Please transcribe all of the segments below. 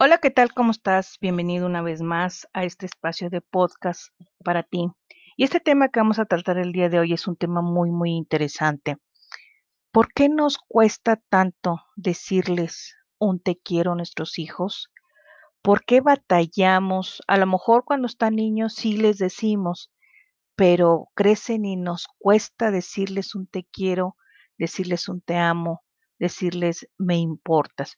Hola, ¿qué tal? ¿Cómo estás? Bienvenido una vez más a este espacio de podcast para ti. Y este tema que vamos a tratar el día de hoy es un tema muy, muy interesante. ¿Por qué nos cuesta tanto decirles un te quiero a nuestros hijos? ¿Por qué batallamos? A lo mejor cuando están niños sí les decimos, pero crecen y nos cuesta decirles un te quiero, decirles un te amo, decirles me importas.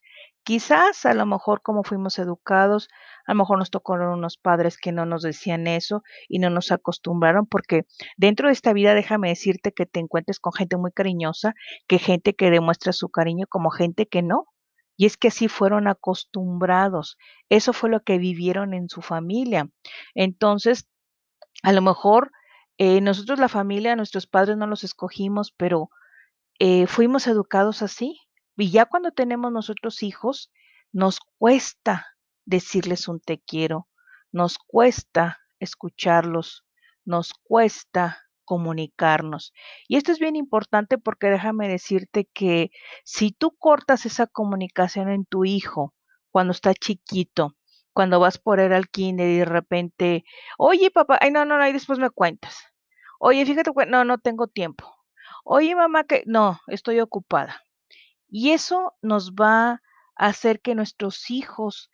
Quizás a lo mejor como fuimos educados, a lo mejor nos tocaron unos padres que no nos decían eso y no nos acostumbraron, porque dentro de esta vida déjame decirte que te encuentres con gente muy cariñosa, que gente que demuestra su cariño como gente que no. Y es que así fueron acostumbrados. Eso fue lo que vivieron en su familia. Entonces, a lo mejor eh, nosotros la familia, nuestros padres no los escogimos, pero eh, fuimos educados así. Y ya cuando tenemos nosotros hijos, nos cuesta decirles un te quiero, nos cuesta escucharlos, nos cuesta comunicarnos. Y esto es bien importante porque déjame decirte que si tú cortas esa comunicación en tu hijo cuando está chiquito, cuando vas por él al kinder y de repente, oye papá, ay no, no, no, y después me cuentas. Oye, fíjate, no, no tengo tiempo. Oye mamá, que no, estoy ocupada. Y eso nos va a hacer que nuestros hijos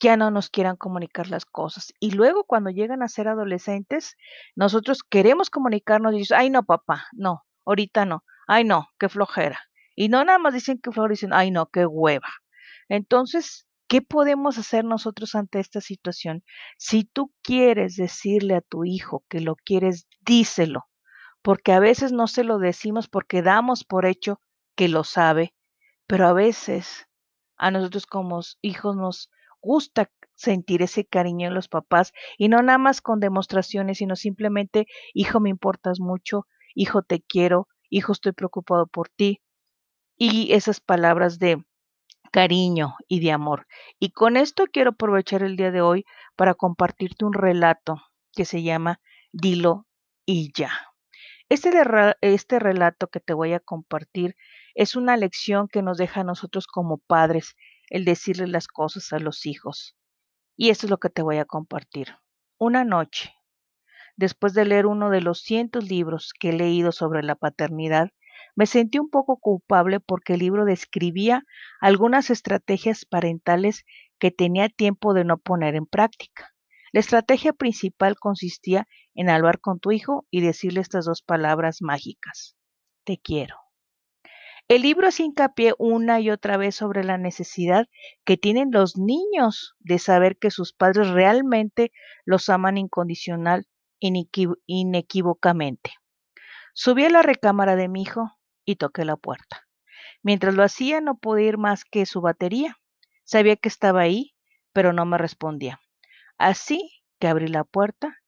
ya no nos quieran comunicar las cosas. Y luego cuando llegan a ser adolescentes, nosotros queremos comunicarnos y dicen, ay no, papá, no, ahorita no, ay no, qué flojera. Y no nada más dicen que flojera, dicen, ay no, qué hueva. Entonces, ¿qué podemos hacer nosotros ante esta situación? Si tú quieres decirle a tu hijo que lo quieres, díselo, porque a veces no se lo decimos porque damos por hecho que lo sabe pero a veces a nosotros como hijos nos gusta sentir ese cariño en los papás y no nada más con demostraciones, sino simplemente, hijo, me importas mucho, hijo, te quiero, hijo, estoy preocupado por ti. Y esas palabras de cariño y de amor. Y con esto quiero aprovechar el día de hoy para compartirte un relato que se llama Dilo y ya. Este, este relato que te voy a compartir es una lección que nos deja a nosotros como padres el decirle las cosas a los hijos. Y esto es lo que te voy a compartir. Una noche, después de leer uno de los cientos libros que he leído sobre la paternidad, me sentí un poco culpable porque el libro describía algunas estrategias parentales que tenía tiempo de no poner en práctica. La estrategia principal consistía en hablar con tu hijo y decirle estas dos palabras mágicas. Te quiero. El libro hace hincapié una y otra vez sobre la necesidad que tienen los niños de saber que sus padres realmente los aman incondicional, inequívocamente. Subí a la recámara de mi hijo y toqué la puerta. Mientras lo hacía no podía ir más que su batería. Sabía que estaba ahí, pero no me respondía. Así que abrí la puerta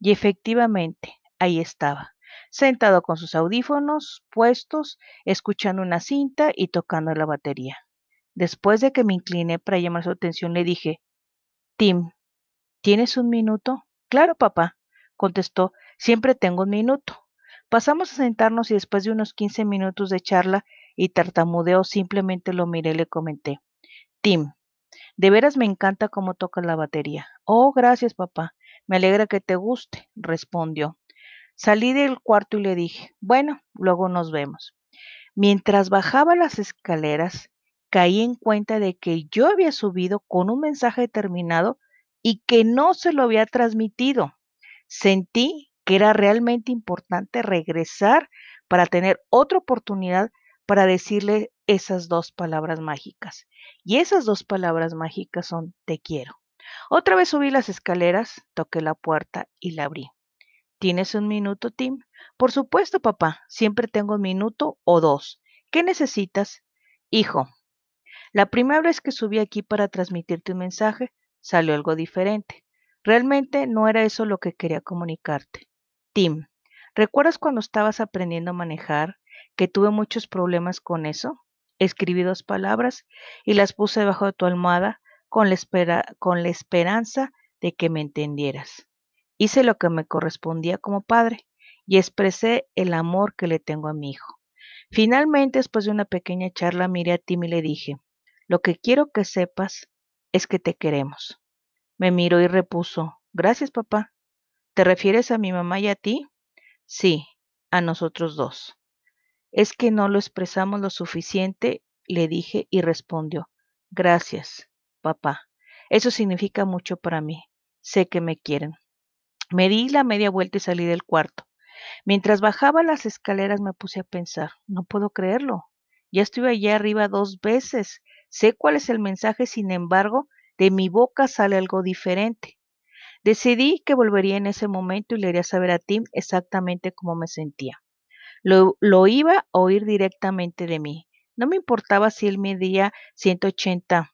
y efectivamente ahí estaba, sentado con sus audífonos puestos, escuchando una cinta y tocando la batería. Después de que me incliné para llamar su atención, le dije, Tim, ¿tienes un minuto? Claro, papá, contestó, siempre tengo un minuto. Pasamos a sentarnos y después de unos 15 minutos de charla y tartamudeo, simplemente lo miré y le comenté, Tim, de veras me encanta cómo tocas la batería. Oh, gracias, papá. Me alegra que te guste, respondió. Salí del cuarto y le dije, bueno, luego nos vemos. Mientras bajaba las escaleras, caí en cuenta de que yo había subido con un mensaje determinado y que no se lo había transmitido. Sentí que era realmente importante regresar para tener otra oportunidad para decirle esas dos palabras mágicas. Y esas dos palabras mágicas son te quiero. Otra vez subí las escaleras, toqué la puerta y la abrí. ¿Tienes un minuto, Tim? Por supuesto, papá. Siempre tengo un minuto o dos. ¿Qué necesitas? Hijo, la primera vez que subí aquí para transmitirte un mensaje, salió algo diferente. Realmente no era eso lo que quería comunicarte. Tim, ¿recuerdas cuando estabas aprendiendo a manejar que tuve muchos problemas con eso? Escribí dos palabras y las puse debajo de tu almohada con la, con la esperanza de que me entendieras. Hice lo que me correspondía como padre y expresé el amor que le tengo a mi hijo. Finalmente, después de una pequeña charla, miré a Tim y le dije, lo que quiero que sepas es que te queremos. Me miró y repuso, gracias papá. ¿Te refieres a mi mamá y a ti? Sí, a nosotros dos. Es que no lo expresamos lo suficiente, le dije y respondió, gracias, papá. Eso significa mucho para mí. Sé que me quieren. Me di la media vuelta y salí del cuarto. Mientras bajaba las escaleras me puse a pensar, no puedo creerlo. Ya estuve allá arriba dos veces. Sé cuál es el mensaje, sin embargo, de mi boca sale algo diferente. Decidí que volvería en ese momento y le haría saber a Tim exactamente cómo me sentía. Lo, lo iba a oír directamente de mí. No me importaba si él medía 180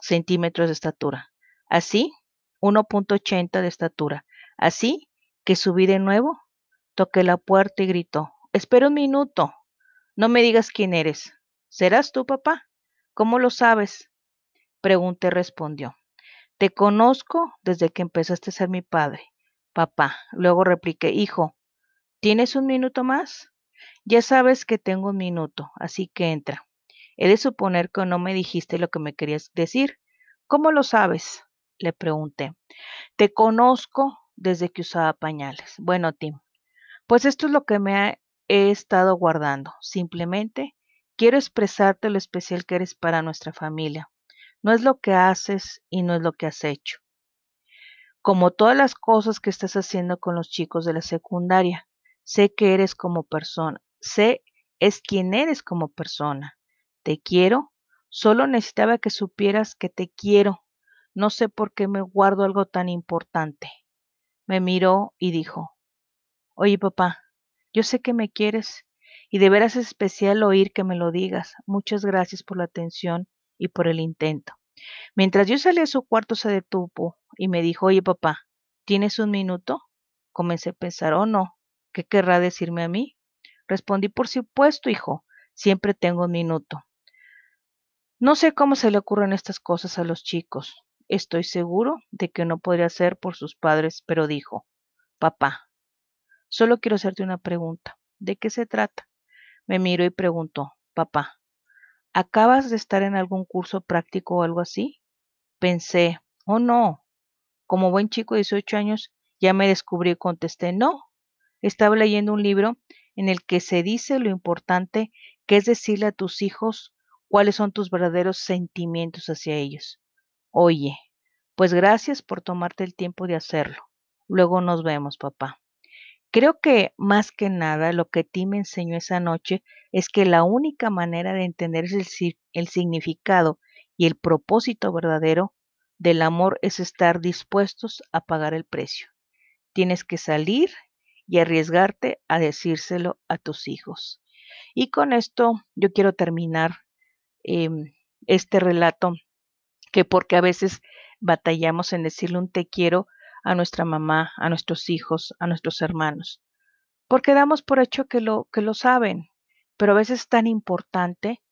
centímetros de estatura. Así, 1.80 de estatura. Así que subí de nuevo, toqué la puerta y gritó, espera un minuto. No me digas quién eres. ¿Serás tú, papá? ¿Cómo lo sabes? Pregunté, respondió. Te conozco desde que empezaste a ser mi padre, papá. Luego repliqué, hijo, ¿tienes un minuto más? Ya sabes que tengo un minuto, así que entra. He de suponer que no me dijiste lo que me querías decir. ¿Cómo lo sabes? Le pregunté. Te conozco desde que usaba pañales. Bueno, Tim, pues esto es lo que me he estado guardando. Simplemente quiero expresarte lo especial que eres para nuestra familia. No es lo que haces y no es lo que has hecho. Como todas las cosas que estás haciendo con los chicos de la secundaria, sé que eres como persona, sé es quien eres como persona. Te quiero, solo necesitaba que supieras que te quiero. No sé por qué me guardo algo tan importante. Me miró y dijo, Oye papá, yo sé que me quieres y de veras es especial oír que me lo digas. Muchas gracias por la atención y por el intento. Mientras yo salí a su cuarto se detuvo y me dijo, oye papá, ¿tienes un minuto? Comencé a pensar, oh no, ¿qué querrá decirme a mí? Respondí, por supuesto, hijo, siempre tengo un minuto. No sé cómo se le ocurren estas cosas a los chicos. Estoy seguro de que no podría ser por sus padres, pero dijo, papá, solo quiero hacerte una pregunta. ¿De qué se trata? Me miró y preguntó, papá, ¿acabas de estar en algún curso práctico o algo así? Pensé, oh no, como buen chico de 18 años ya me descubrí y contesté, no, estaba leyendo un libro en el que se dice lo importante que es decirle a tus hijos cuáles son tus verdaderos sentimientos hacia ellos. Oye, pues gracias por tomarte el tiempo de hacerlo. Luego nos vemos, papá. Creo que más que nada lo que ti me enseñó esa noche es que la única manera de entender el, el significado y el propósito verdadero del amor es estar dispuestos a pagar el precio. Tienes que salir y arriesgarte a decírselo a tus hijos. Y con esto yo quiero terminar eh, este relato que porque a veces batallamos en decirle un te quiero a nuestra mamá, a nuestros hijos, a nuestros hermanos, porque damos por hecho que lo, que lo saben, pero a veces es tan importante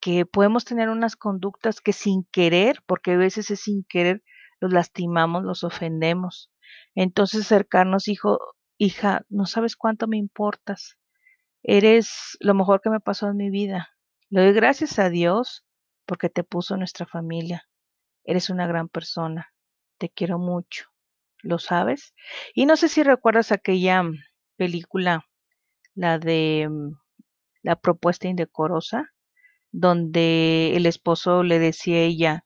que podemos tener unas conductas que sin querer, porque a veces es sin querer, los lastimamos, los ofendemos. Entonces acercarnos, hijo, hija, no sabes cuánto me importas. Eres lo mejor que me pasó en mi vida. Le doy gracias a Dios porque te puso en nuestra familia. Eres una gran persona. Te quiero mucho. ¿Lo sabes? Y no sé si recuerdas aquella película, la de mm, La propuesta indecorosa, donde el esposo le decía a ella,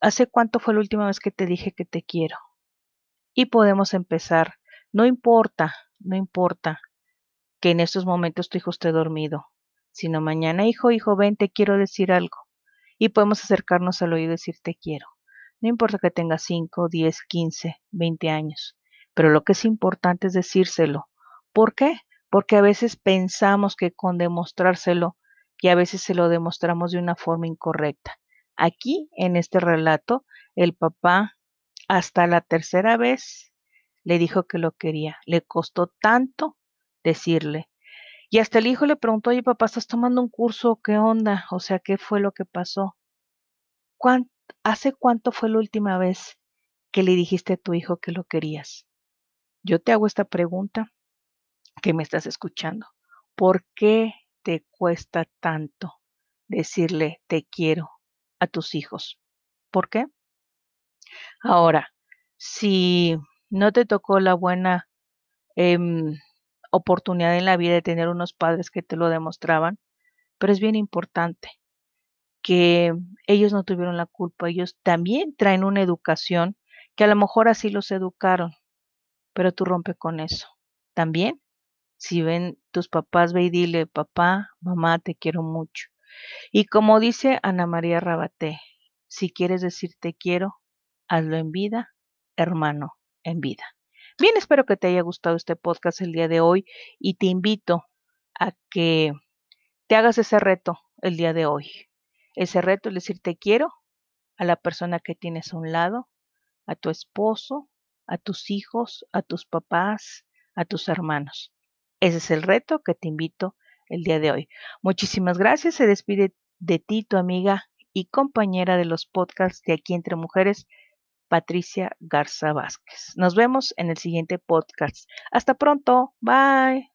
¿hace cuánto fue la última vez que te dije que te quiero? Y podemos empezar. No importa, no importa que en estos momentos tu hijo esté dormido, sino mañana, hijo, hijo, ven, te quiero decir algo y podemos acercarnos al oído y decir te quiero. No importa que tenga 5, 10, 15, 20 años, pero lo que es importante es decírselo. ¿Por qué? Porque a veces pensamos que con demostrárselo y a veces se lo demostramos de una forma incorrecta. Aquí, en este relato, el papá hasta la tercera vez le dijo que lo quería. Le costó tanto decirle, y hasta el hijo le preguntó, oye papá, ¿estás tomando un curso? ¿Qué onda? O sea, ¿qué fue lo que pasó? ¿Hace cuánto fue la última vez que le dijiste a tu hijo que lo querías? Yo te hago esta pregunta que me estás escuchando. ¿Por qué te cuesta tanto decirle te quiero a tus hijos? ¿Por qué? Ahora, si no te tocó la buena em, oportunidad en la vida de tener unos padres que te lo demostraban, pero es bien importante que ellos no tuvieron la culpa, ellos también traen una educación que a lo mejor así los educaron, pero tú rompe con eso. También, si ven tus papás, ve y dile, papá, mamá, te quiero mucho. Y como dice Ana María Rabaté, si quieres decir te quiero, hazlo en vida, hermano, en vida. Bien, espero que te haya gustado este podcast el día de hoy y te invito a que te hagas ese reto el día de hoy. Ese reto es decir te quiero a la persona que tienes a un lado, a tu esposo, a tus hijos, a tus papás, a tus hermanos. Ese es el reto que te invito el día de hoy. Muchísimas gracias. Se despide de ti tu amiga y compañera de los podcasts de aquí entre mujeres, Patricia Garza Vázquez. Nos vemos en el siguiente podcast. Hasta pronto. Bye.